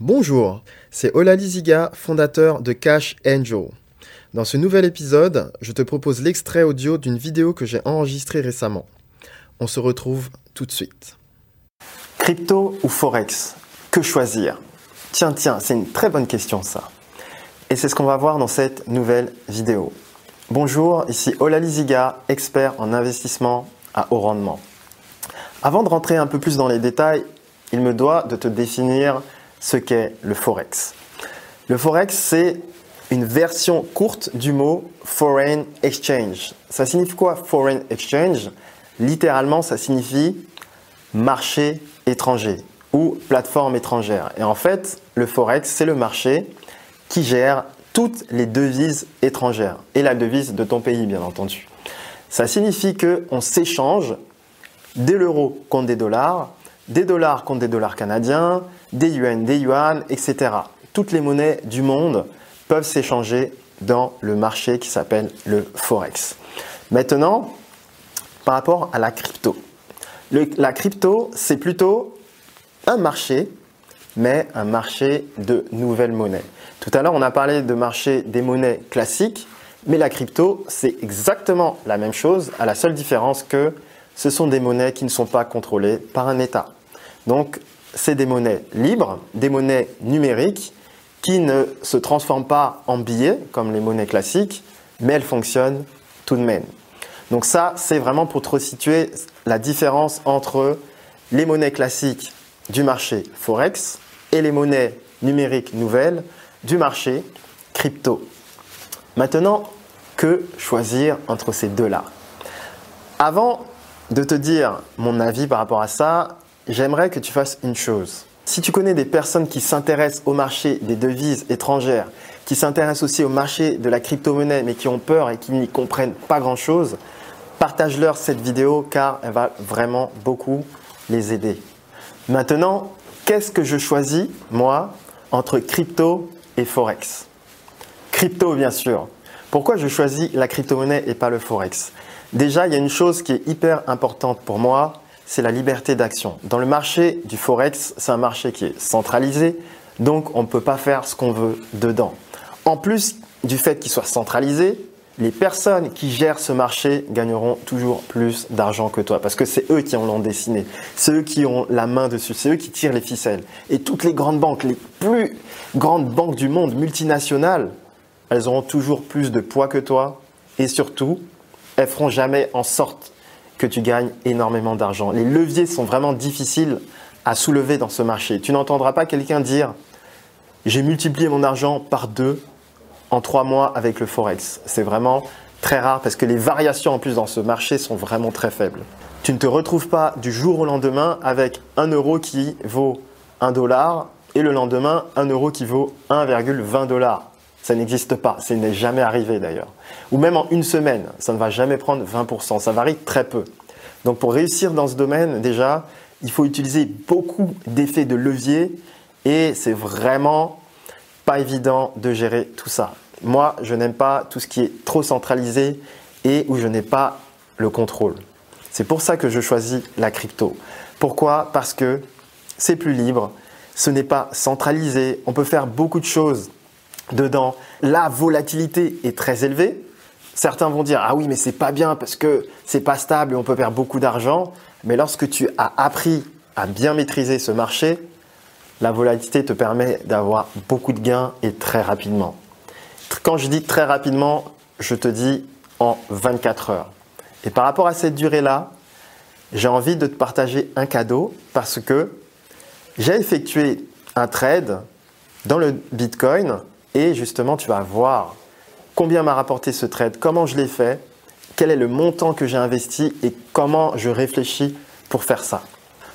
Bonjour, c'est Olali Ziga, fondateur de Cash Angel. Dans ce nouvel épisode, je te propose l'extrait audio d'une vidéo que j'ai enregistrée récemment. On se retrouve tout de suite. Crypto ou Forex? Que choisir? Tiens, tiens, c'est une très bonne question ça. Et c'est ce qu'on va voir dans cette nouvelle vidéo. Bonjour, ici Olali Ziga, expert en investissement à haut rendement. Avant de rentrer un peu plus dans les détails, il me doit de te définir ce qu'est le Forex. Le Forex, c'est une version courte du mot Foreign Exchange. Ça signifie quoi Foreign Exchange? Littéralement, ça signifie marché étranger ou plateforme étrangère. Et en fait, le Forex, c'est le marché qui gère toutes les devises étrangères et la devise de ton pays, bien entendu. Ça signifie qu'on s'échange des l'euro contre des dollars, des dollars contre des dollars canadiens, des yuan, des yuan, etc. Toutes les monnaies du monde peuvent s'échanger dans le marché qui s'appelle le Forex. Maintenant, par rapport à la crypto. la crypto, c'est plutôt un marché, mais un marché de nouvelles monnaies. Tout à l'heure, on a parlé de marché des monnaies classiques, mais la crypto, c'est exactement la même chose, à la seule différence que ce sont des monnaies qui ne sont pas contrôlées par un État. Donc, c'est des monnaies libres, des monnaies numériques qui ne se transforment pas en billets comme les monnaies classiques, mais elles fonctionnent tout de même. Donc ça, c'est vraiment pour te resituer la différence entre les monnaies classiques du marché Forex et les monnaies numériques nouvelles du marché crypto. Maintenant, que choisir entre ces deux-là? Avant de te dire mon avis par rapport à ça, j'aimerais que tu fasses une chose. Si tu connais des personnes qui s'intéressent au marché des devises étrangères, qui s'intéressent aussi au marché de la crypto-monnaie, mais qui ont peur et qui n'y comprennent pas grand-chose, partage-leur cette vidéo car elle va vraiment beaucoup les aider. Maintenant, qu'est-ce que je choisis, moi, entre crypto et forex? Crypto, bien sûr. Pourquoi je choisis la crypto-monnaie et pas le forex? Déjà, il y a une chose qui est hyper importante pour moi, c'est la liberté d'action. Dans le marché du Forex, c'est un marché qui est centralisé, donc on ne peut pas faire ce qu'on veut dedans. En plus du fait qu'il soit centralisé, les personnes qui gèrent ce marché gagneront toujours plus d'argent que toi parce que c'est eux qui l'ont dessiné, c'est eux qui ont la main dessus, c'est eux qui tirent les ficelles. Et toutes les grandes banques, les plus grandes banques du monde multinationales, elles auront toujours plus de poids que toi et surtout, elles feront jamais en sorte que tu gagnes énormément d'argent. Les leviers sont vraiment difficiles à soulever dans ce marché. Tu n'entendras pas quelqu'un dire j'ai multiplié mon argent par deux en trois mois avec le Forex. C'est vraiment très rare parce que les variations en plus dans ce marché sont vraiment très faibles. Tu ne te retrouves pas du jour au lendemain avec un euro qui vaut un dollar et le lendemain un euro qui vaut 1,20 dollars. Ça n'existe pas, ça n'est jamais arrivé d'ailleurs. Ou même en une semaine, ça ne va jamais prendre 20%, ça varie très peu. Donc pour réussir dans ce domaine, déjà, il faut utiliser beaucoup d'effets de levier et c'est vraiment pas évident de gérer tout ça. Moi, je n'aime pas tout ce qui est trop centralisé et où je n'ai pas le contrôle. C'est pour ça que je choisis la crypto. Pourquoi? Parce que c'est plus libre, ce n'est pas centralisé, on peut faire beaucoup de choses dedans. La volatilité est très élevée. Certains vont dire ah oui mais c'est pas bien parce que c'est pas stable et on peut perdre beaucoup d'argent. Mais lorsque tu as appris à bien maîtriser ce marché, la volatilité te permet d'avoir beaucoup de gains et très rapidement. Quand je dis très rapidement, je te dis en 24 heures. Et par rapport à cette durée-là, j'ai envie de te partager un cadeau parce que j'ai effectué un trade dans le Bitcoin et justement, tu vas voir combien m'a rapporté ce trade, comment je l'ai fait, quel est le montant que j'ai investi et comment je réfléchis pour faire ça.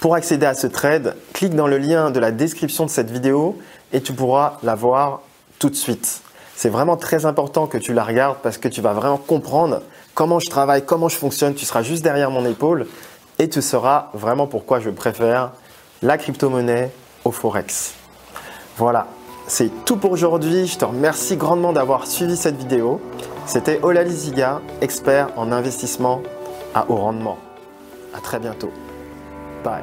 Pour accéder à ce trade, clique dans le lien de la description de cette vidéo et tu pourras la voir tout de suite. C'est vraiment très important que tu la regardes parce que tu vas vraiment comprendre comment je travaille, comment je fonctionne. Tu seras juste derrière mon épaule et tu sauras vraiment pourquoi je préfère la crypto-monnaie au Forex. Voilà, c'est tout pour aujourd'hui. Je te remercie grandement d'avoir suivi cette vidéo. C'était Olali Ziga, expert en investissement à haut rendement. À très bientôt. Bye.